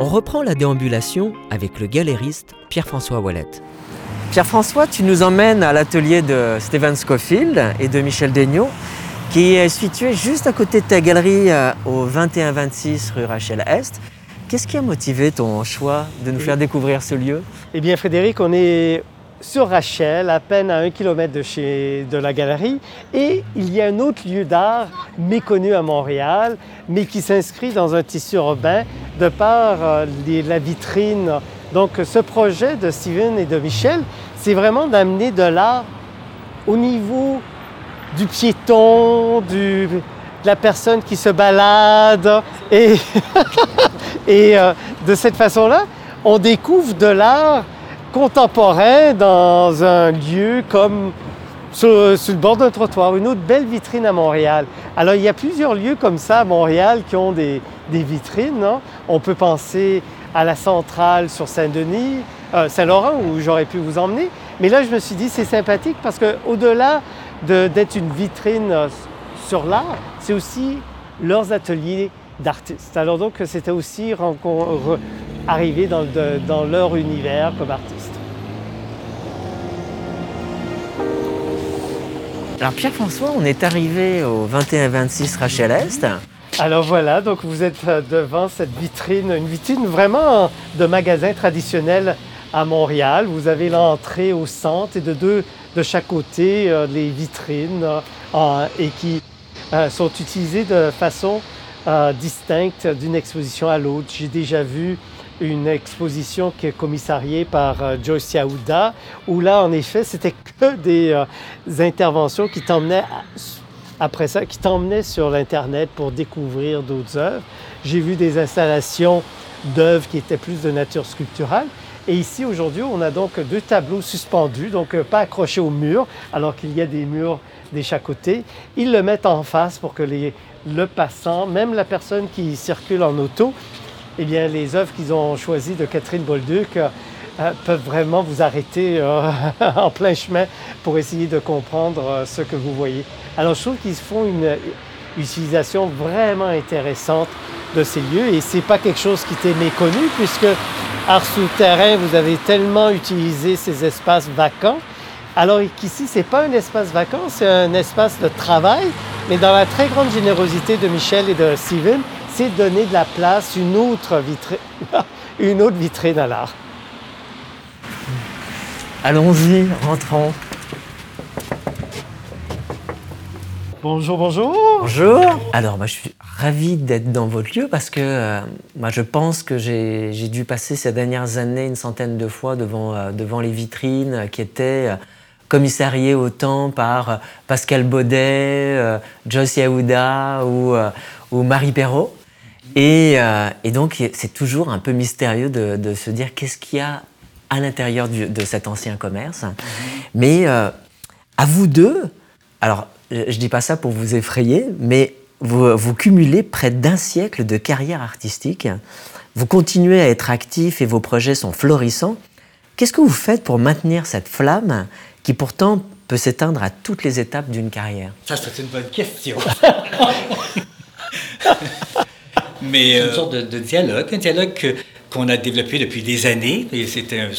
On reprend la déambulation avec le galériste Pierre-François Wallet. Pierre-François, tu nous emmènes à l'atelier de Steven Scofield et de Michel Degnaud, qui est situé juste à côté de ta galerie euh, au 2126 rue Rachel Est. Qu'est-ce qui a motivé ton choix de nous faire découvrir ce lieu? Eh bien, Frédéric, on est sur Rachel, à peine à un kilomètre de, chez, de la galerie, et il y a un autre lieu d'art méconnu à Montréal, mais qui s'inscrit dans un tissu urbain de par euh, la vitrine. Donc, ce projet de Steven et de Michel, c'est vraiment d'amener de l'art au niveau du piéton, de la personne qui se balade. Et, et euh, de cette façon-là, on découvre de l'art contemporain dans un lieu comme sur, le bord d'un trottoir, une autre belle vitrine à Montréal. Alors, il y a plusieurs lieux comme ça à Montréal qui ont des, vitrines. On peut penser à la centrale sur Saint-Denis, euh, Saint-Laurent, où j'aurais pu vous emmener. Mais là, je me suis dit, c'est sympathique parce qu'au-delà d'être une vitrine euh, sur l'art, c'est aussi leurs ateliers d'artistes. Alors donc, c'était aussi arriver dans, dans leur univers comme artiste. Alors Pierre-François, on est arrivé au 21-26 Rachel Est. Alors voilà, donc vous êtes euh, devant cette vitrine, une vitrine vraiment de magasin traditionnel à Montréal. Vous avez l'entrée au centre et de deux de chaque côté euh, les vitrines euh, et qui sont utilisées de façon distincte d'une exposition à l'autre. J'ai déjà vu une exposition qui est commissariée par euh, Joyce Yaouda, où là, en effet, c'était que des, euh, interventions qui t'emmenaient après ça, qui t'emmenaient sur l'Internet pour découvrir d'autres œuvres. J'ai vu des installations d'œuvres qui étaient plus de nature sculpturale. Et ici, aujourd'hui, on a donc deux tableaux suspendus, donc euh, pas accrochés au mur, alors qu'il y a des murs des chaque côté. Ils le mettent en face pour que les, le passant, même la personne qui circule en auto, eh bien, les œuvres qu'ils ont choisies de Catherine Bolduc euh, euh, peuvent vraiment vous arrêter euh, en plein chemin pour essayer de comprendre ce que vous voyez. Alors, je trouve qu'ils font une utilisation vraiment intéressante de ces lieux et c'est pas quelque chose qui était méconnu puisque Art Souterrain, vous avez tellement utilisé ces espaces vacants. Alors qu'ici, c'est pas un espace vacant, c'est un espace de travail, mais dans la très grande générosité de Michel et de Steven, c'est donner de la place, une autre vitrine, une autre vitrine à l'art. Allons-y, rentrons. Bonjour, bonjour. Bonjour. Alors, moi, je suis ravi d'être dans votre lieu parce que euh, moi, je pense que j'ai dû passer ces dernières années une centaine de fois devant, euh, devant les vitrines qui étaient euh, commissariées autant par Pascal Baudet, Joyce Yaouda ou, ou Marie Perrault. Euh, et, donc, c'est toujours un peu mystérieux de, se dire qu'est-ce qu'il y a à l'intérieur de cet ancien commerce. Mais euh, à vous deux, alors je ne dis pas ça pour vous effrayer, mais vous, vous cumulez près d'un siècle de carrière artistique. Vous continuez à être actif et vos projets sont florissants. Qu'est-ce que vous faites pour maintenir cette flamme qui pourtant peut s'éteindre à toutes les étapes d'une carrière? Ça, c'est une bonne question. Mais, c'est une euh, sorte de, dialogue, un dialogue qu'on a développé depuis des années. Et c'est un,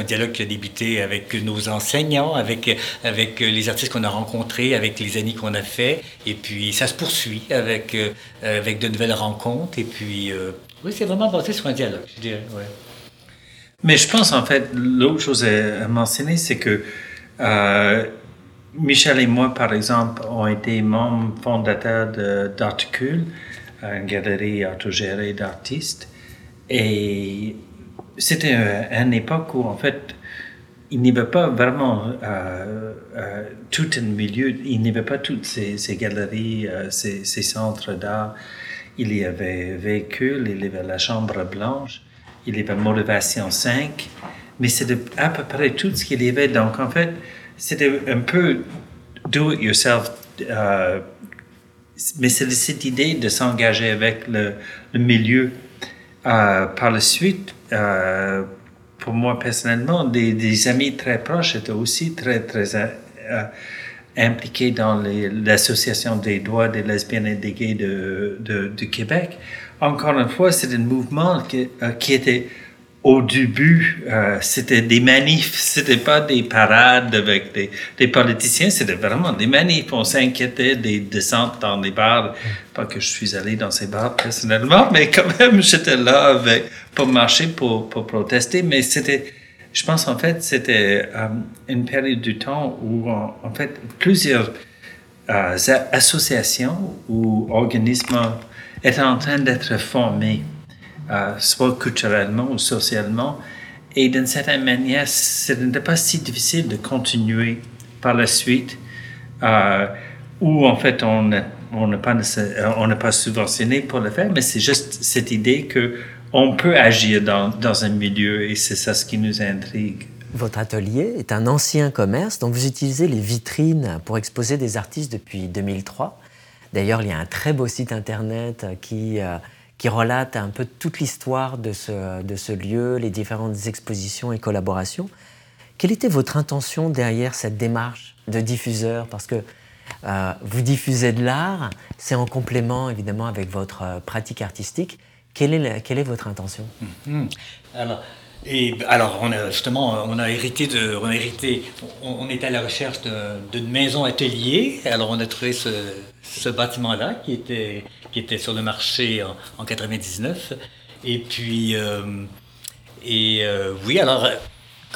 un, dialogue qui a débuté avec nos enseignants, avec, avec les artistes qu'on a rencontrés, avec les amis qu'on a fait. Et puis ça se poursuit avec, euh, avec de nouvelles rencontres. Et puis, euh, oui, c'est vraiment basé sur un dialogue, je dirais. Ouais. Mais je pense, en fait, l'autre chose à mentionner, c'est que Michel et moi, par exemple, ont été membres fondateurs d'Articule une galerie autogérée d'artistes. Et c'était une époque où, en fait, il n'y avait pas vraiment euh, euh, tout un milieu, il n'y avait pas toutes ces, galeries, euh, ces, centres d'art. Il y avait Véhicule, il y avait la Chambre Blanche, il y avait Motivation 5, mais c'était à peu près tout ce qu'il y avait. Donc, en fait, c'était un peu do it yourself mais c'est cette idée de s'engager avec le, milieu. Euh, par la suite, euh, pour moi personnellement, des, amis très proches étaient aussi très, très euh, impliqué dans l'association des droits des lesbiennes et des gays de, de, Québec. Encore une fois, c'est un mouvement qui était au début, euh, c'était des manifs, c'était pas des parades avec des, politiciens, c'était vraiment des manifs. On s'inquiétait des descentes dans les bars. Pas que je suis allé dans ces bars personnellement, mais quand même, j'étais là avec, pour marcher, pour, pour protester. Mais c'était, je pense en fait, c'était euh, une période du temps où en, fait plusieurs euh, associations ou organismes étaient en train d'être formés euh, soit culturellement ou socialement. Et d'une certaine manière, ce n'était pas si difficile de continuer par la suite, euh, où en fait on n'est pas, on pas subventionné pour le faire, mais c'est juste cette idée que on peut agir dans, dans un milieu et c'est ça ce qui nous intrigue. Votre atelier est un ancien commerce dont vous utilisez les vitrines pour exposer des artistes depuis 2003. D'ailleurs, il y a un très beau site internet qui euh, qui relate un peu toute l'histoire de ce, de ce lieu, les différentes expositions et collaborations. Quelle était votre intention derrière cette démarche de diffuseur? Parce que euh, vous diffusez de l'art, c'est en complément évidemment avec votre euh, pratique artistique. Quelle est, quelle est votre intention? Mm-hmm. Alors, alors, on justement, on a hérité de, on a hérité, on, est à la recherche d'une maison atelier. Alors, on a trouvé ce, ce bâtiment-là qui était, qui était sur le marché en, en 99. Et puis, euh, et euh, oui, alors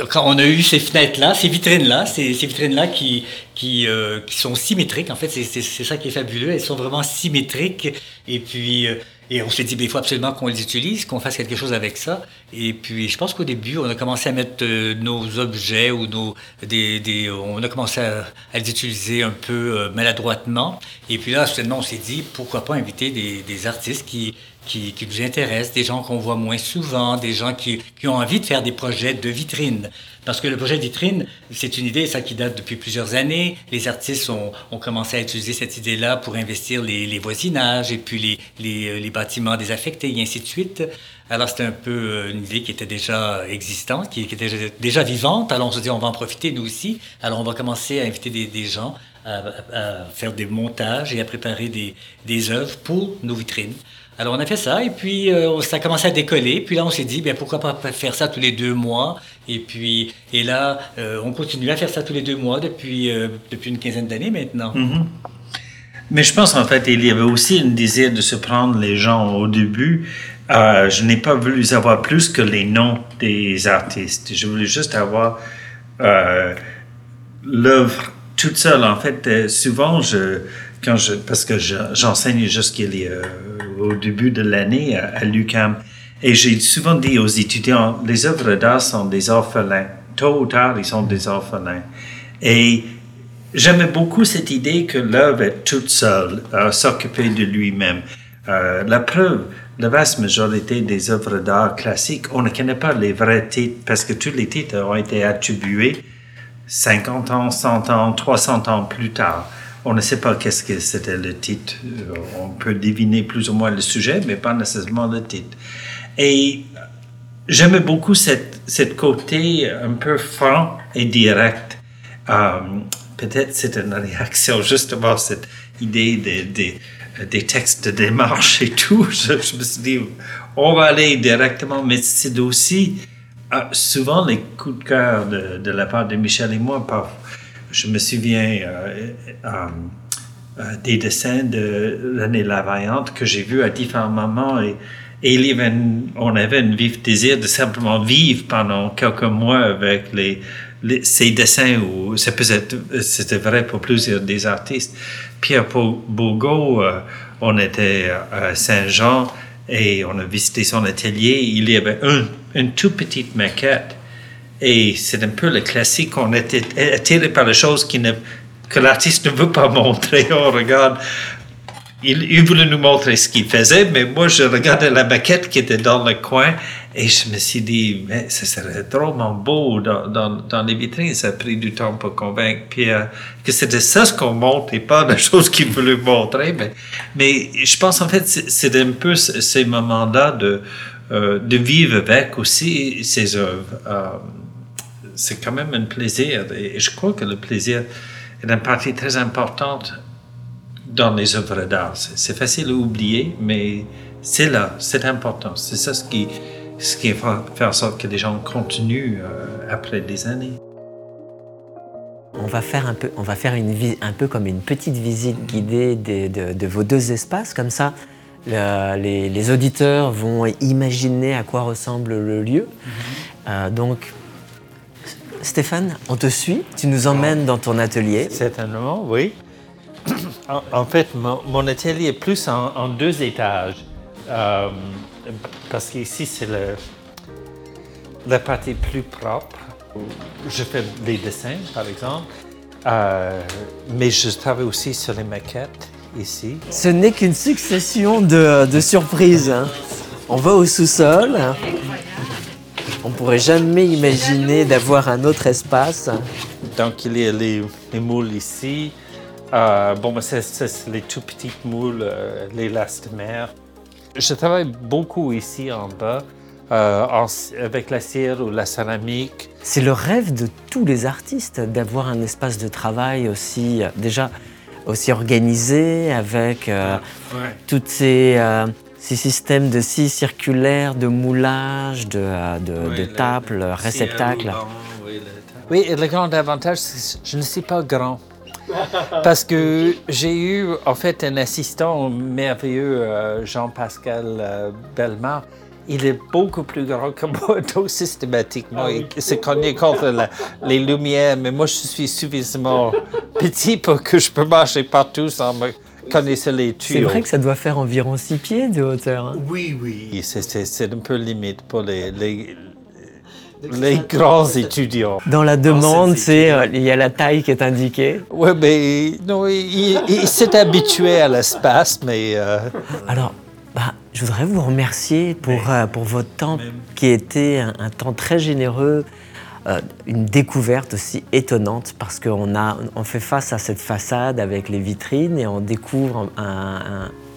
quand on a eu ces fenêtres-là, ces vitrines-là, ces, ces vitrines-là qui, qui, euh, qui, sont symétriques, en fait, c'est ça qui est fabuleux, elles sont vraiment symétriques. Et puis, et on s'est dit, il faut absolument qu'on les utilise, qu'on fasse quelque chose avec ça. Et puis, je pense qu'au début, on a commencé à mettre euh, nos objets ou nos, des, des, on a commencé à, les utiliser un peu euh, maladroitement. Et puis là, soudainement, on s'est dit, pourquoi pas inviter des, des artistes qui, qui, qui, nous intéressent, des gens qu'on voit moins souvent, des gens qui, ont envie de faire des projets de vitrine. Parce que le projet de vitrine, c'est une idée, ça qui date depuis plusieurs années. Les artistes ont, commencé à utiliser cette idée-là pour investir les, voisinages et puis euh, les, bâtiments désaffectés et ainsi de suite. Alors c'était un peu euh, une idée qui était déjà existante, qui, était déjà vivante. Alors on se dit, on va en profiter nous aussi. Alors on va commencer à inviter des, gens à, faire des montages et à préparer des œuvres pour nos vitrines. Alors on a fait ça et puis euh, ça a commencé à décoller. Puis là on s'est dit bien pourquoi pas faire ça tous les deux mois. Et puis et là euh, on continue à faire ça tous les deux mois depuis euh, depuis une quinzaine d'années maintenant. Mm-hmm. Mais je pense en fait il y avait aussi un désir de se prendre les gens au début. je n'ai pas voulu savoir plus que les noms des artistes. Je voulais juste avoir l'œuvre toute seule. En fait, souvent je parce que j'enseigne jusqu'au début de l'année à, l'UCAM, et j'ai souvent dit aux étudiants, les œuvres d'art sont des orphelins. Tôt ou tard, ils sont des orphelins. Et j'aimais beaucoup cette idée que l'œuvre est toute seule, à s'occuper de lui-même. Euh, la preuve, la vaste majorité des œuvres d'art classiques, on ne connaît pas les vrais titres parce que tous les titres ont été attribués 50 ans, 100 ans, 300 ans plus tard. On ne sait pas qu'est-ce que c'était le titre. Euh, on peut deviner plus ou moins le sujet, mais pas nécessairement le titre. Et j'aimais beaucoup cette, côté un peu franc et direct. Euh, peut-être c'est une réaction justement cette idée des, des, textes de démarche et tout. Je, me suis dit, on va aller directement, mais c'est aussi euh, souvent les coups de cœur de, la part de Michel et moi. Par, je me souviens euh, euh, euh, des dessins de l'année La Vaillante que j'ai vus à différents moments et, et on avait un vif désir de simplement vivre pendant quelques mois avec les, ces dessins où c'était vrai pour plusieurs des artistes. Pierre Bourgault, on était à Saint-Jean et on a visité son atelier. Il y avait un, une toute petite maquette et c'est un peu le classique, on est attiré par les choses qui ne, que l'artiste ne veut pas montrer. On regarde, il, il voulait nous montrer ce qu'il faisait, mais moi je regardais la maquette qui était dans le coin et je me suis dit, mais ça serait drôlement beau dans, dans, dans, les vitrines. Ça a pris du temps pour convaincre Pierre que c'était ça ce qu'on montre et pas la chose qu'il voulait montrer. Mais, mais je pense en fait c'est un peu ces moments-là de, euh, de vivre avec aussi ces œuvres. Euh, c'est quand même un plaisir. Et je crois que le plaisir est une partie très importante dans les œuvres d'art. C'est facile à oublier, mais c'est là, c'est important. C'est ça ce qui, ce qui fait en sorte que les gens continuent euh, après des années. On va faire un peu, on va faire une, un peu comme une petite visite guidée de, vos deux espaces, comme ça les, auditeurs vont imaginer à quoi ressemble le lieu. Mhm. Euh, donc, Stéphane, on te suit, tu nous emmènes dans ton atelier. Certainement, oui. En, fait, mon, atelier est plus en, deux étages. Euh, parce qu'ici, c'est la partie plus propre. Je fais des dessins, par exemple. Euh, mais je travaille aussi sur les maquettes ici. Ce n'est qu'une succession de, surprises. Hein. On va au sous-sol. On pourrait jamais imaginer d'avoir un autre espace. Donc, il y a les, moules ici. Euh, bon, ben, c'est les tout petites moules, euh, les lastimères. Je travaille beaucoup ici en bas. Euh, avec la cire ou la céramique. C'est le rêve de tous les artistes d'avoir un espace de travail aussi, déjà aussi organisé, avec tous ces, ces, systèmes de scie circulaires, de moulage, de, de, tables, réceptacles. Oui, et le grand avantage, c'est que je ne suis pas grand. Parce que j'ai eu en fait un assistant merveilleux, euh, Jean-Pascal euh, Belmar, il est beaucoup plus grand que moi, donc systématiquement, ah il se connaît contre les lumières, mais moi, je suis suffisamment petit pour que je peux marcher partout sans me connaître les tuyaux. C'est vrai que ça doit faire environ 6 pieds de hauteur. Hein. Oui, oui. C'est un peu limite pour les, les, les grands étudiants. Dans la demande, c'est euh, il y a la taille qui est indiquée. Oui, mais non, il, s'est habitué à l'espace, mais. Euh, Alors, bah, je voudrais vous remercier pour, euh, pour votre temps qui était un, un temps très généreux, une découverte aussi étonnante parce qu'on on fait face à cette façade avec les vitrines et on découvre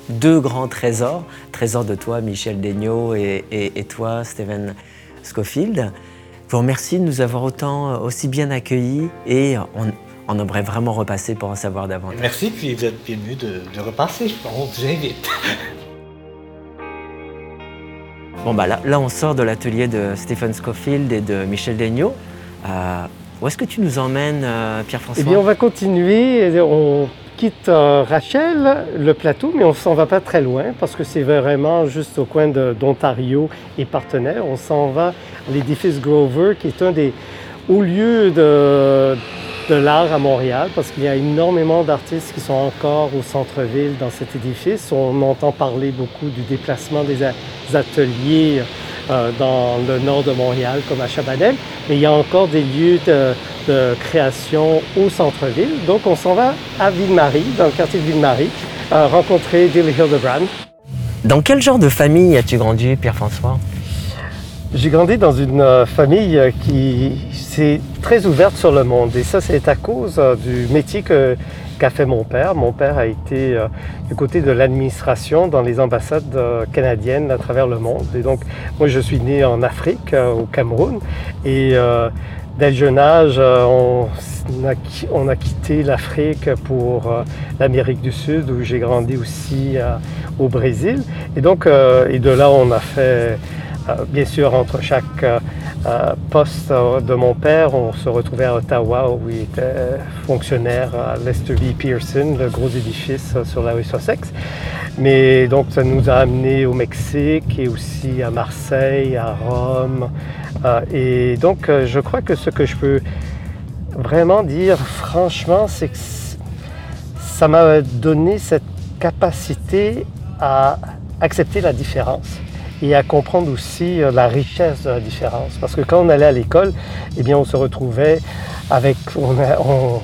deux grands trésors, trésor de toi Michel Degnaud et, toi Steven Schofield. Je vous remercie de nous avoir autant, euh, aussi bien accueillis et on, on aimerait vraiment repasser pour en savoir davantage. Merci, puis vous êtes bienvenue de, repasser, on vous invite. Bon, bah là, là, on sort de l'atelier de Stephen Scofield et de Michel Degnaud. Euh, où est-ce que tu nous emmènes, euh, Pierre-François? Eh bien, on va continuer. On quitte euh, Rachel, le plateau, mais on s'en va pas très loin parce que c'est vraiment juste au coin d'Ontario et partenaire. On s'en va à l'édifice Grover, qui est un des hauts lieux de, de l'art à Montréal parce qu'il y a énormément d'artistes qui sont encore au centre-ville dans cet édifice. On entend parler beaucoup du déplacement des, ateliers euh, dans le nord de Montréal comme à Chabanel, mais il y a encore des lieux de, création au centre-ville. Donc on s'en va à Ville-Marie, dans le quartier de Ville-Marie, euh, rencontrer Dilly Hildebrand. Dans quel genre de famille as-tu grandi, Pierre-François? J'ai grandi dans une euh, famille qui très ouverte sur le monde et ça c'est à cause euh, du métier qu'a fait mon père. Mon père a été du côté de l'administration dans les ambassades canadiennes à travers le monde. Et donc moi je suis né en Afrique, au Cameroun et dès le jeune âge on a, quitté l'Afrique pour l'Amérique du Sud où j'ai grandi aussi au Brésil. Et donc et de là on a fait euh, bien sûr, entre chaque euh, euh, poste de mon père, on se retrouvait à Ottawa où il était fonctionnaire à Lester B. Pearson, le gros édifice sur la rue Sussex. Mais donc, ça nous a amenés au Mexique et aussi à Marseille, à Rome. et donc, je crois que ce que je peux vraiment dire franchement, c'est que ça m'a donné cette capacité à accepter la différence et à comprendre aussi euh, la richesse de la différence. Parce que quand on allait à l'école, eh bien, on se retrouvait avec, on,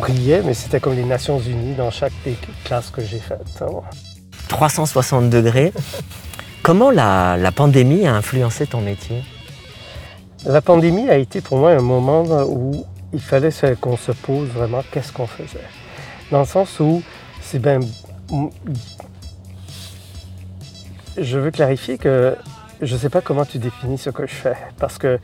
riait, mais c'était comme les Nations Unies dans chaque des classes que j'ai faites. 360 hein. degrés. Comment la, la, pandémie a influencé ton métier? La pandémie a été pour moi un moment où il fallait qu'on se pose vraiment qu'est-ce qu'on faisait. Dans le sens où c'est bien je veux clarifier que je ne sais pas comment tu définis ce que je fais. Parce que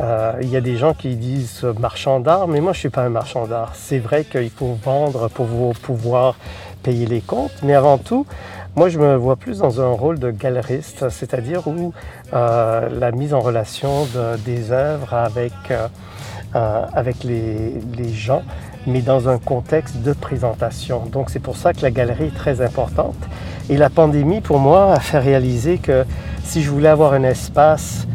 Euh, il y a des gens qui disent marchand d'art, mais moi je ne suis pas un marchand d'art. C'est vrai qu'il faut vendre pour pouvoir payer les comptes, mais avant tout, moi je me vois plus dans un rôle de galeriste, c'est-à-dire où euh, la mise en relation des œuvres avec, euh, avec les, les, gens, mais dans un contexte de présentation. Donc c'est pour ça que la galerie est très importante. Et la pandémie, pour moi, a fait réaliser que si je voulais avoir un espace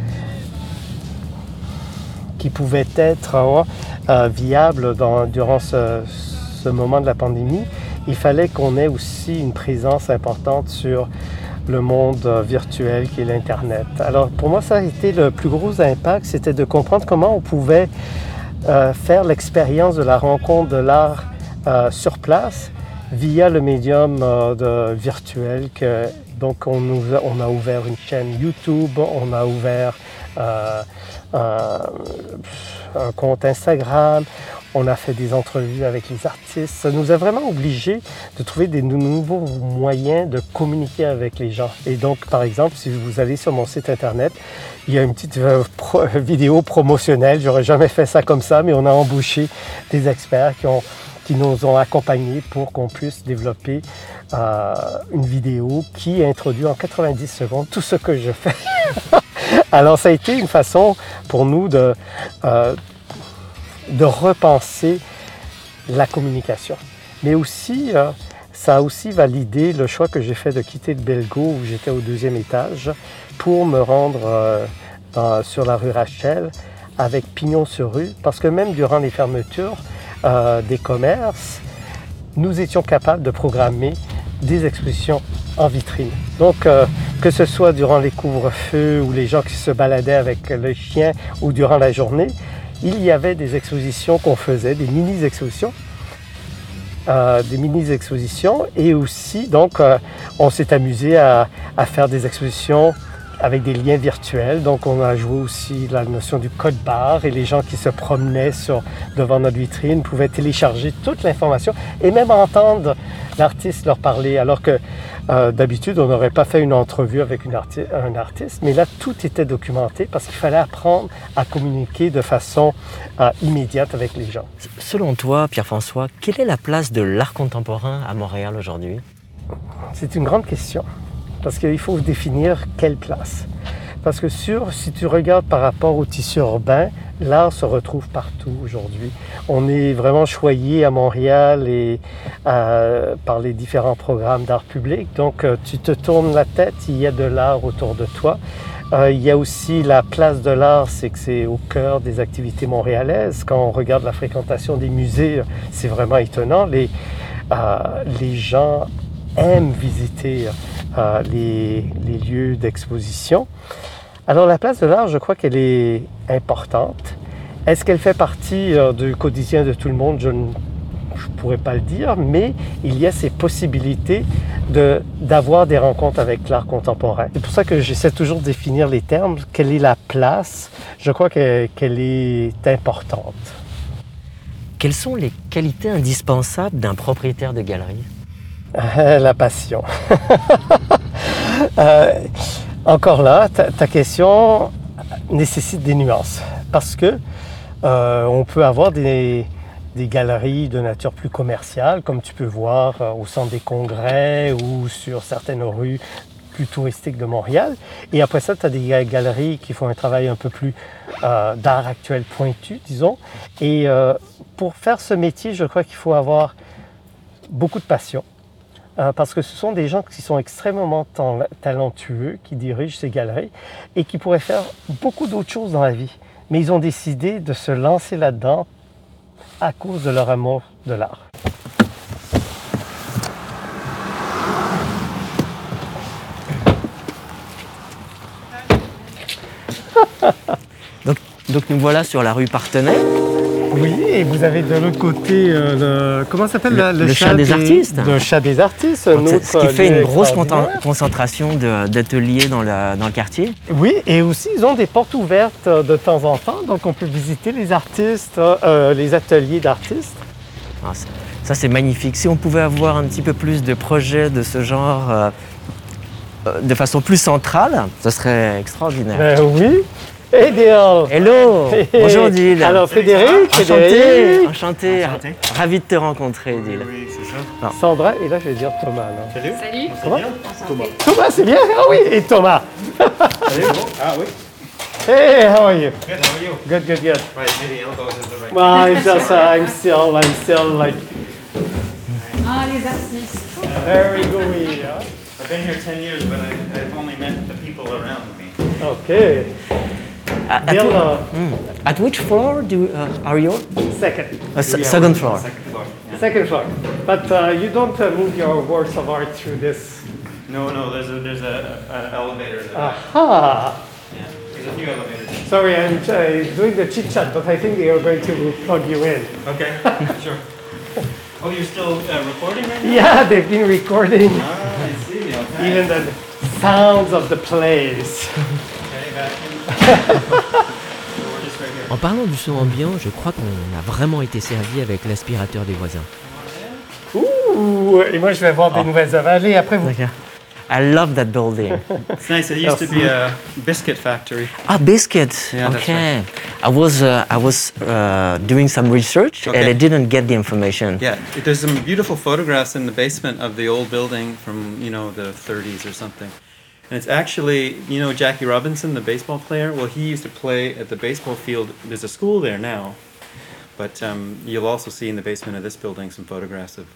qui pouvait être hein, euh, viable durant ce, moment de la pandémie, il fallait qu'on ait aussi une présence importante sur le monde euh, virtuel qui est l'Internet. Alors pour moi, ça a été le plus gros impact, c'était de comprendre comment on pouvait euh, faire l'expérience de la rencontre de l'art sur place via le médium de virtuel. Que, donc on, on, a ouvert une chaîne YouTube, on a ouvert un, compte Instagram, on a fait des entrevues avec les artistes. Ça nous a vraiment obligés de trouver des nouveaux moyens de communiquer avec les gens. Et donc, par exemple, si vous allez sur mon site internet, il y a une petite euh, vidéo promotionnelle. J'aurais jamais fait ça comme ça, mais on a embauché des experts qui, ont, qui nous ont accompagnés pour qu'on puisse développer euh, une vidéo qui introduit en 90 secondes tout ce que je fais. Alors, ça a été une façon pour nous de, euh, de repenser la communication. Mais aussi, euh, ça a aussi validé le choix que j'ai fait de quitter le Belgo où j'étais au deuxième étage pour me rendre sur la rue Rachel avec pignon sur rue parce que même durant les fermetures des commerces, nous étions capables de programmer des expositions en vitrine. Donc, euh, que ce soit durant les couvre-feux ou les gens qui se baladaient avec le chien ou durant la journée, il y avait des expositions qu'on faisait, des mini-expositions. Euh, des mini-expositions et aussi, donc, euh, on s'est amusé à, faire des expositions avec des liens virtuels. Donc, on a joué aussi la notion du code barre et les gens qui se promenaient sur, devant notre vitrine pouvaient télécharger toute l'information et même entendre l'artiste leur parler. Alors que euh, d'habitude, on n'aurait pas fait une entrevue avec une un artiste, mais là, tout était documenté parce qu'il fallait apprendre à communiquer de façon euh, immédiate avec les gens. Selon toi, Pierre-François, quelle est la place de l'art contemporain à Montréal aujourd'hui? C'est une grande question parce qu'il faut définir quelle place. Parce que sur, si tu regardes par rapport au tissu urbain, l'art se retrouve partout aujourd'hui. On est vraiment choyé à Montréal et euh, par les différents programmes d'art public. Donc, euh, tu te tournes la tête, il y a de l'art autour de toi. Euh, il y a aussi la place de l'art, c'est que c'est au cœur des activités montréalaises. Quand on regarde la fréquentation des musées, c'est vraiment étonnant. Les, les gens aiment visiter les, les lieux d'exposition. Alors la place de l'art, je crois qu'elle est importante. Est-ce qu'elle fait partie euh, du quotidien de tout le monde? Je ne pourrais pas le dire, mais il y a ces possibilités d'avoir des rencontres avec l'art contemporain. C'est pour ça que j'essaie toujours de définir les termes. Quelle est la place? Je crois qu'elle est importante. Quelles sont les qualités indispensables d'un propriétaire de galerie? La passion. euh, encore là, ta, question nécessite des nuances parce que euh, on peut avoir des, galeries de nature plus commerciale, comme tu peux voir euh, au centre des congrès ou sur certaines rues plus touristiques de Montréal. Et après ça, tu as des galeries qui font un travail un peu plus d'art actuel pointu, disons. Et pour faire ce métier, je crois qu'il faut avoir beaucoup de passion euh, parce que ce sont des gens qui sont extrêmement talentueux, qui dirigent ces galeries et qui pourraient faire beaucoup d'autres choses dans la vie. Mais ils ont décidé de se lancer là-dedans à cause de leur amour de l'art. donc, donc, nous voilà sur la rue Partenay. Oui, et vous avez de l'autre côté euh, le. Comment s'appelle le, le, chat, des, artistes Le chat des artistes. ce qui fait une grosse concentration d'ateliers dans, dans, le quartier. Oui, et aussi ils ont des portes ouvertes euh, de temps en temps, donc on peut visiter les artistes, euh, les ateliers d'artistes. Ah, ça, c'est magnifique. Si on pouvait avoir un petit peu plus de projets de ce genre de façon plus centrale, ce serait extraordinaire. Ben oui. Hey Dill Hello Bonjour Dil Alors Frédéric, Enchanté, enchanté, Ravi de te rencontrer Dil. Oui, c'est ça. Sandra, et là je vais dire Thomas. Salut Salut Thomas Thomas. Thomas, c'est bien? Ah oui, et Thomas Salut, Ah oui Hey, how are you? Good, how are you? Good, good, good. Right, maybe elbows is the right Well, I'm just, uh, I'm still, I'm still like Ah, les artistes. very gooey. Yeah? I've been here 10 years, but I, I've only met the people around me. Okay. At, Bill, whi- uh. At which floor do uh, are you? second. Uh, se- second floor. Second floor. Yeah. Second floor. But uh, you don't uh, move your works of art through this. No, no, there's a there's a, an elevator. in the Uh, back. Aha! Yeah, there's a few elevators. Sorry, I'm uh, doing the chit chat, but I think they are going to plug you in. Okay, sure. Oh, you're still uh, recording right now? Yeah, they've been recording Ah, I see. Okay. even the sounds of the plays. En parlant du son ambiant, je crois qu'on a vraiment été servi avec l'aspirateur des voisins. Ouh, et moi je vais voir des nouvelles œuvres. Allez, après vous. Okay. I love that building. It's nice. It used to be a biscuit factory. ah, biscuits. Yeah, that's okay. I was uh, I was uh, doing some research and Okay. I didn't get the information. Yeah, there's some beautiful photographs in the basement of the old building from, you know, the 30s or something. And it's actually, you know, Jackie Robinson, the baseball player. Well, he used to play at the baseball field. There's a school there now. But um, you'll also see in the basement of this building some photographs of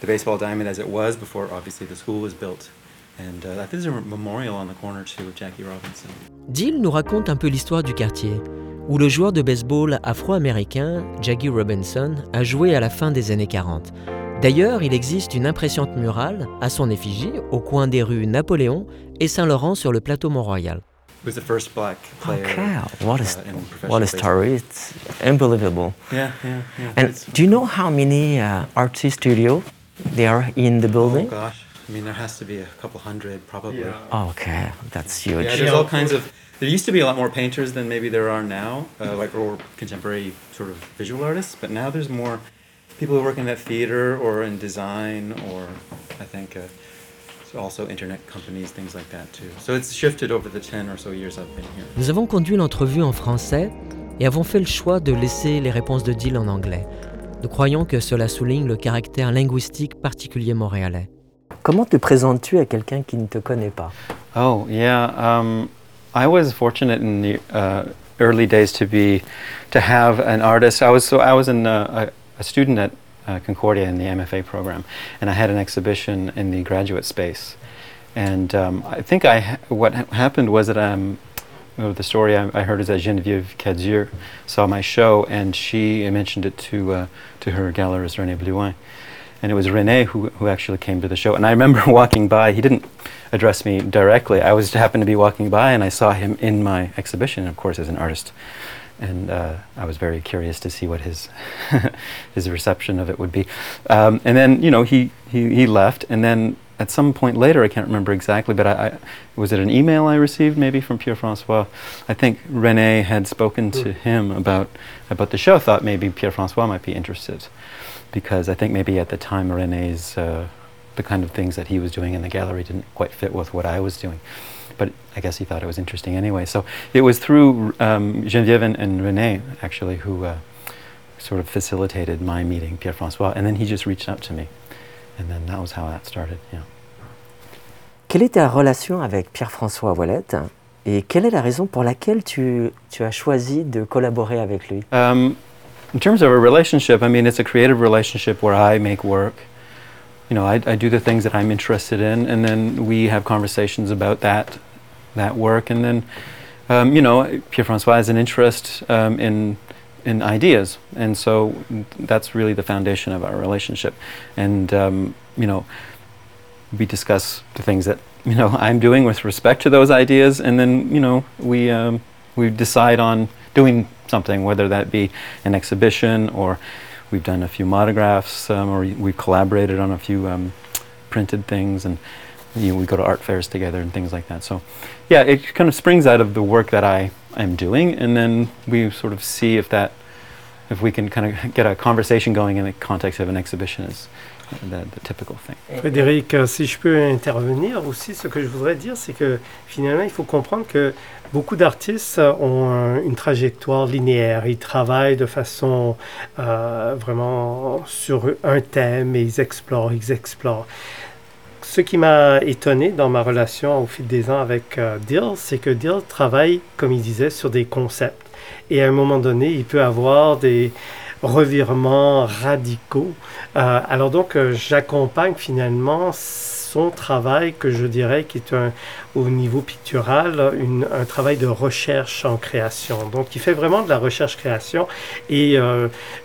the baseball diamond as it was before, obviously, the school was built. And uh, there's a memorial on the corner, too, of Jackie Robinson. Dill nous raconte un peu l'histoire du quartier, où le joueur de baseball afro-américain, Jackie Robinson, a joué à la fin des années 40. D'ailleurs, il existe une impressionnante murale à son effigie au coin des rues Napoléon et Saint-Laurent sur le plateau Mont-Royal. Was the first black player. Okay. What a uh, what a baseball? story! It's unbelievable. Yeah, yeah, yeah. And It's- do you know how many uh, artist studio there are in the Oh building? gosh, I mean there has to be a couple hundred probably. Yeah, Oh, okay, that's huge. there's all kinds of. There used to be a lot more painters than maybe there are now, uh, like or contemporary sort of visual artists. But now there's more people who work in that theater or in design or I think uh, also internet companies, things like that too. So it's shifted over the ten or so years I've been here. Nous avons conduit l'entrevue en français et avons fait le choix de laisser les réponses de Dill en anglais. Nous croyons que cela souligne le caractère linguistique particulier montréalais. Comment te présentes-tu à quelqu'un qui ne te connaît pas? Oh yeah, um, I was fortunate in the uh, early days to be to have an artist. I was so I was in a, a, a student at uh, Concordia in the MFA program, and I had an exhibition in the graduate space. And um, I think I ha- what ha- happened was that um, well, the story I, I heard is that Geneviève Cadieux saw my show, and she mentioned it to uh, to her gallerist René Blouin and it was Rene who, who actually came to the show. And I remember walking by. He didn't address me directly. I was happened to be walking by, and I saw him in my exhibition, of course, as an artist. And uh, I was very curious to see what his his reception of it would be. Um, and then you know he, he he left, and then at some point later, I can't remember exactly, but I, I was it an email I received maybe from Pierre Francois. I think Rene had spoken to him about about the show. Thought maybe Pierre Francois might be interested because I think maybe at the time Rene's uh, the kind of things that he was doing in the gallery didn't quite fit with what I was doing. But I guess he thought it was interesting anyway. So it was through um, Geneviève and, and Rene actually who uh, sort of facilitated my meeting Pierre Francois, and then he just reached out to me, and then that was how that started. Yeah. Quelle est ta relation avec Pierre-François Ouellette et quelle est la raison pour laquelle tu, tu as choisi de collaborer avec lui Um, in terms of a relationship, I mean, it's a creative relationship where I make work. You know, I, I do the things that I'm interested in, and then we have conversations about that, that work, and then, um, you know, Pierre Francois has an interest um, in in ideas, and so that's really the foundation of our relationship. And um, you know, we discuss the things that you know I'm doing with respect to those ideas, and then you know we um, we decide on doing something, whether that be an exhibition or we've done a few monographs, um, or we've collaborated on a few um, printed things, and you know, we go to art fairs together and things like that. So, yeah, it kind of springs out of the work that I am doing, and then we sort of see if that if we can kind of get a conversation going in the context of an exhibition is the, the typical thing. Frédéric, euh, si je peux intervenir aussi, ce que je voudrais dire, c'est que finalement, il faut comprendre que beaucoup d'artistes ont une trajectoire linéaire. Ils travaillent de façon euh, vraiment sur un thème et ils explorent, ils explorent. Ce qui m'a étonné dans ma relation au fil des ans avec euh, Dill, c'est que Dill travaille, comme il disait, sur des concepts. Et à un moment donné, il peut avoir des revirements radicaux. Euh, alors donc, euh, j'accompagne finalement son travail que je dirais qui est un, au niveau pictural un travail de recherche en création. Donc il fait vraiment de la recherche-création et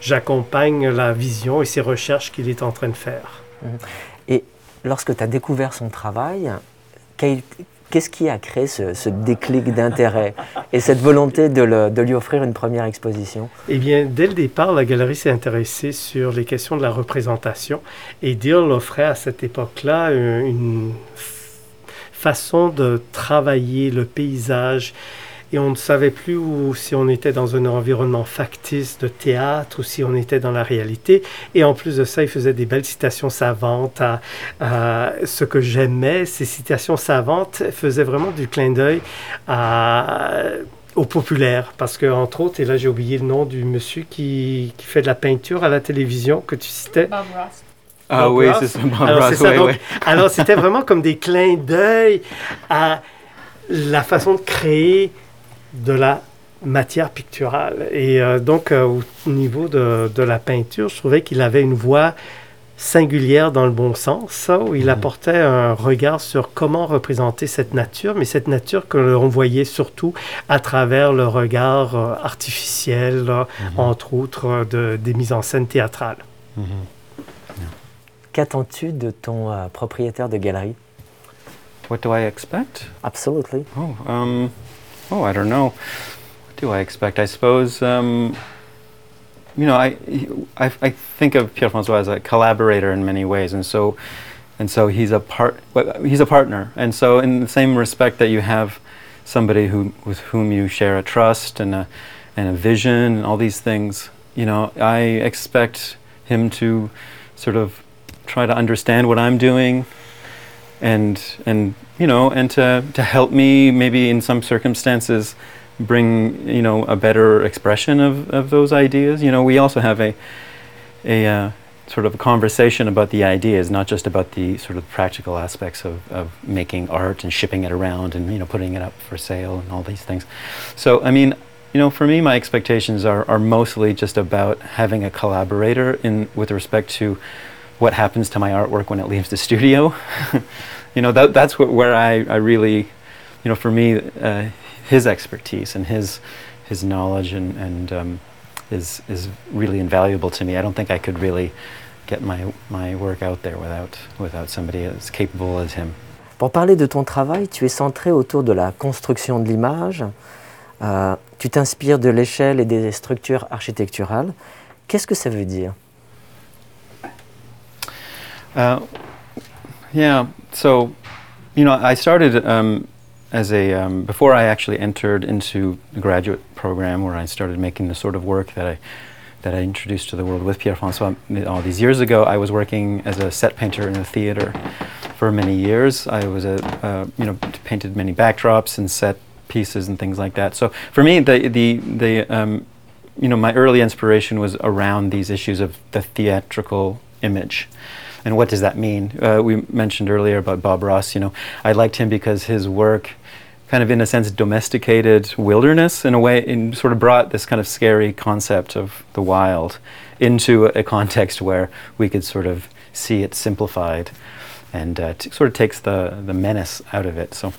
j'accompagne la vision et ses recherches qu'il est en train de faire. Mmh lorsque tu as découvert son travail, qu'est-ce qui a créé ce, déclic d'intérêt et cette volonté de, lui offrir une première exposition Eh bien, dès le départ, la galerie s'est intéressée sur les questions de la représentation et Dill offrait à cette époque-là une façon de travailler le paysage et on ne savait plus où, si on était dans un environnement factice de théâtre ou si on était dans la réalité. Et en plus de ça, il faisait des belles citations savantes. À, ce que j'aimais, ces citations savantes faisaient vraiment du clin d'œil au populaire. Parce que, entre autres, et là j'ai oublié le nom du monsieur qui, qui, fait de la peinture à la télévision que tu citais. Bob Ross. Ah oui, c'est ça, Bob alors, Ross. Ça, alors c'était vraiment comme des clins d'œil à la façon de créer de la matière picturale. Et euh, donc, euh, au niveau de, de, la peinture, je trouvais qu'il avait une voix singulière dans le bon sens, où il mhm. apportait un regard sur comment représenter cette nature, mais cette nature que l'on voyait surtout à travers le regard euh, artificiel, mhm. entre autres, de, des mises en scène théâtrales. Mhm. Qu'attends-tu de ton propriétaire de galerie? What do I expect? Absolutely. Oh, um, oh, I don't know. What do I expect? I suppose, um, you know, I, I, I think of Pierre Francois as a collaborator in many ways, and so, and so he's a part. He's a partner, and so in the same respect that you have somebody who with whom you share a trust and a and a vision and all these things, you know, I expect him to sort of try to understand what I'm doing and and you know and to to help me maybe in some circumstances bring you know a better expression of, of those ideas you know we also have a a uh, sort of a conversation about the ideas not just about the sort of practical aspects of, of making art and shipping it around and you know putting it up for sale and all these things so i mean you know for me my expectations are, are mostly just about having a collaborator in with respect to what happens to my artwork when it leaves the studio. you know, that, that's what, where I, I really, you know, for me, uh, his expertise and his, his knowledge and, and um, is, is really invaluable to me. I don't think I could really get my, my work out there without, without somebody as capable as him. Pour parler de ton travail, tu es centré autour de la construction de l'image. Euh, tu t'inspires de l'échelle et des structures architecturales. Qu'est-ce que ça veut dire? Uh, yeah, so, you know, I started um, as a, um, before I actually entered into the graduate program where I started making the sort of work that I, that I introduced to the world with Pierre Francois all these years ago, I was working as a set painter in a theater for many years. I was a, uh, you know, painted many backdrops and set pieces and things like that. So for me, the, the, the um, you know, my early inspiration was around these issues of the theatrical image. And what does that mean? Uh, we mentioned earlier about Bob Ross. You know, I liked him because his work kind of in a sense domesticated wilderness in a way and sort of brought this kind of scary concept of the wild into a, context where we could sort of see it simplified and uh, t- sort of takes the, the menace out of it. So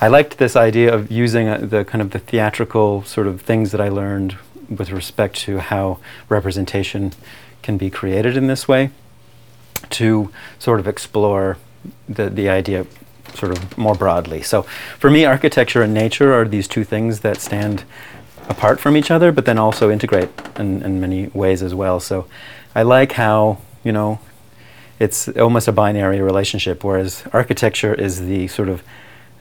I liked this idea of using uh, the kind of the theatrical sort of things that I learned with respect to how representation can be created in this way to sort of explore the, the idea sort of more broadly. So for me, architecture and nature are these two things that stand apart from each other, but then also integrate in, in many ways as well. So I like how, you know, it's almost a binary relationship, whereas architecture is the sort of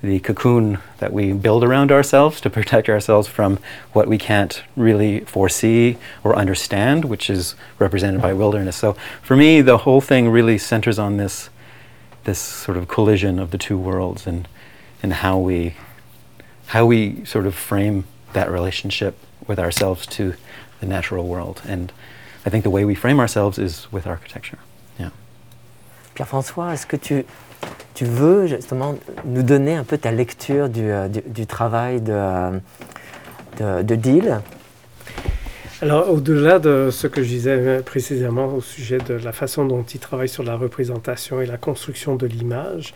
the cocoon that we build around ourselves to protect ourselves from what we can't really foresee or understand, which is represented by wilderness. So for me, the whole thing really centers on this, this sort of collision of the two worlds and, and how, we, how we sort of frame that relationship with ourselves to the natural world. And I think the way we frame ourselves is with architecture. Yeah. Pierre-François, est-ce que tu, tu veux justement nous donner un peu ta lecture du, euh, travail de, de Deal? Alors, au-delà de ce que je disais précisément au sujet de la façon dont il travaille sur la représentation et la construction de l'image,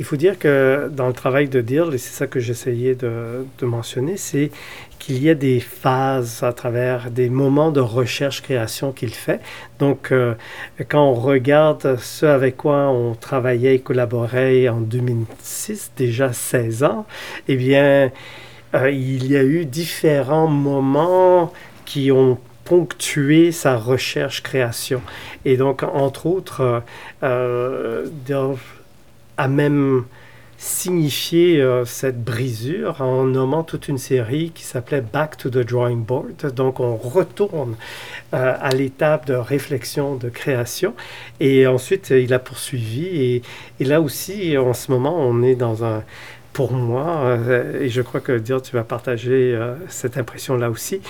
il faut dire que dans le travail de Deal, et c'est ça que j'essayais de, de, mentionner, c'est qu'il y a des phases à travers des moments de recherche-création qu'il fait. Donc, euh, quand on regarde ce avec quoi on travaillait et collaborait en 2006, déjà 16 ans, eh bien, euh, il y a eu différents moments qui ont ponctué sa recherche-création. Et donc, entre autres, euh, a même signifié euh, cette brisure en nommant toute une série qui s'appelait Back to the Drawing Board. Donc on retourne euh, à l'étape de réflexion, de création. Et ensuite, il a poursuivi. Et, et, là aussi, en ce moment, on est dans un... Pour moi, euh, et je crois que dire tu vas partager euh, cette impression-là aussi,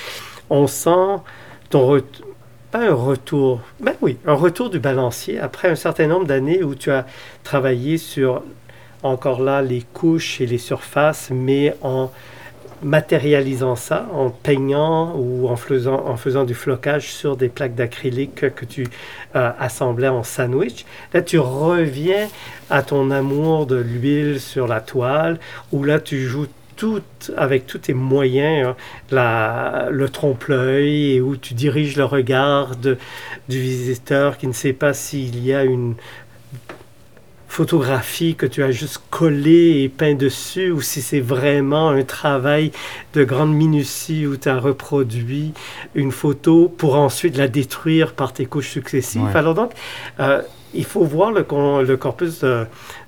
on sent ton retour pas un retour, ben oui, un retour du balancier après un certain nombre d'années où tu as travaillé sur encore là les couches et les surfaces, mais en matérialisant ça, en peignant ou en faisant, en faisant du flocage sur des plaques d'acrylique que, tu euh, assemblais en sandwich. Là, tu reviens à ton amour de l'huile sur la toile, où là, tu joues tout, avec tous tes moyens, hein, la, le trompe-l'œil, et où tu diriges le regard de, du visiteur qui ne sait pas s'il y a une photographie que tu as juste collé et peint dessus ou si c'est vraiment un travail de grande minutie où tu as reproduit une photo pour ensuite la détruire par tes couches successives. Alors donc, euh, il faut voir le, le corpus de,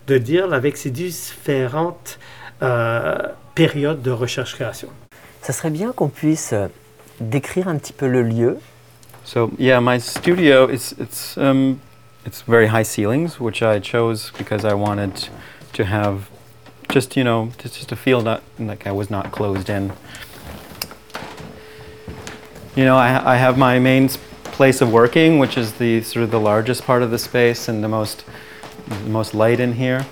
de avec ses différentes euh, périodes de recherche-création. Ça serait bien qu'on puisse euh, décrire un petit peu le lieu. So yeah, my studio is it's um, it's very high ceilings, which I chose because I wanted to have just you know just, just to feel that like I was not closed in. You know, I, I have my main place of working, which is the sort of the largest part of the space and the most the most light in here,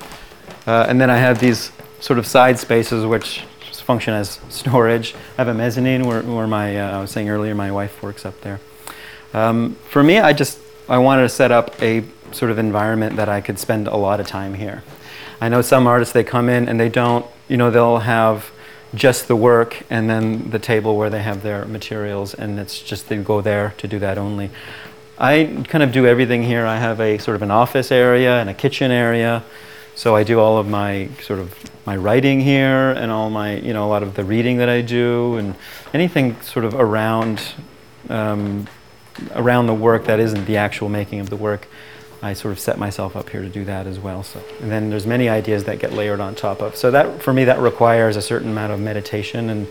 uh, and then I have these sort of side spaces which function as storage. I have a mezzanine where, where my uh, I was saying earlier my wife works up there. Um, for me, I just I wanted to set up a sort of environment that I could spend a lot of time here. I know some artists, they come in and they don't, you know, they'll have just the work and then the table where they have their materials and it's just they go there to do that only. I kind of do everything here. I have a sort of an office area and a kitchen area. So I do all of my sort of my writing here and all my, you know, a lot of the reading that I do and anything sort of around um, around the work that isn't the actual making of the work, I sort of set myself up here to do that as well. So, and then there's many ideas that get layered on top of. So that for me that requires a certain amount of meditation and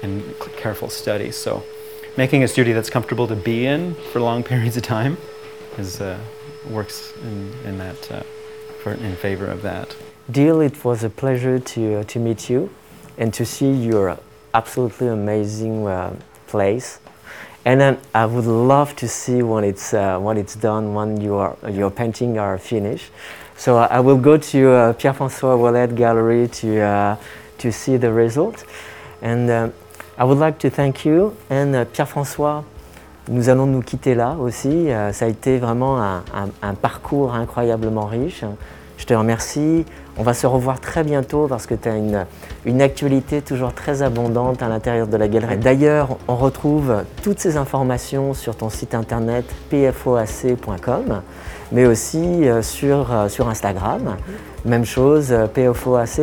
and careful study. So, making a studio that's comfortable to be in for long periods of time is uh, works in, in that uh, for, in favor of that. Deal, it was a pleasure to uh, to meet you and to see your absolutely amazing uh, place and then I would love to see when it's uh, when it's done, when your your painting are finished. So I will go to uh, Pierre-François Wallet Gallery to uh, to see the result. And uh, I would like to thank you. And Pierre-François, nous allons nous quitter là aussi. Uh, ça a été vraiment un, parcours incroyablement riche. Je te remercie. On va se revoir très bientôt parce que tu as une, actualité toujours très abondante à l'intérieur de la galerie. D'ailleurs, on retrouve toutes ces informations sur ton site internet pfoac.com, mais aussi euh, sur, euh, sur Instagram. Même chose, euh, pfoac.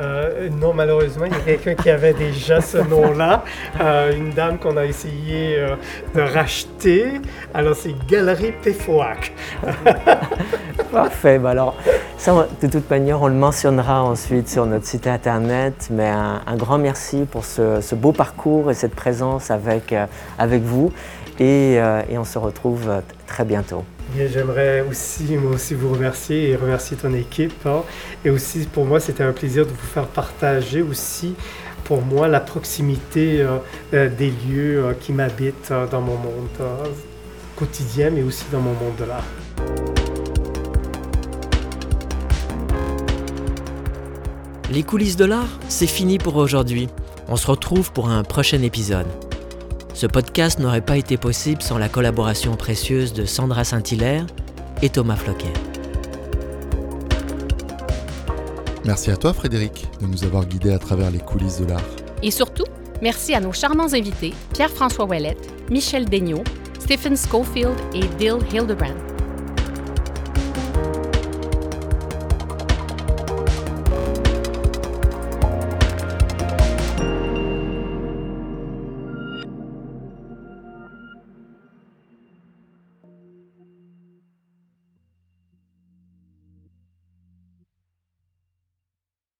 Euh, non, malheureusement, il y a quelqu'un qui avait déjà ce nom-là. Euh, une dame qu'on a essayé euh, de racheter. Alors, c'est Galerie Péfoac. Parfait. Ben alors, ça, de toute manière, on le mentionnera ensuite sur notre site internet. Mais un, grand merci pour ce, beau parcours et cette présence avec, avec vous. Et, et on se retrouve très bientôt. J'aimerais aussi, moi aussi, vous remercier et remercier ton équipe. Hein. Et aussi, pour moi, c'était un plaisir de vous faire partager aussi, pour moi, la proximité euh, euh, des lieux euh, qui m'habitent dans mon monde quotidien, mais aussi dans mon monde de l'art. Les coulisses de l'art, c'est fini pour aujourd'hui. On se retrouve pour un prochain épisode. Ce podcast n'aurait pas été possible sans la collaboration précieuse de Sandra Saint-Hilaire et Thomas Floquet. Merci à toi Frédéric de nous avoir guidés à travers les coulisses de l'art. Et surtout, merci à nos charmants invités Pierre-François Ouellette, Michel Degnaud, Stephen Schofield et Dill Hildebrand.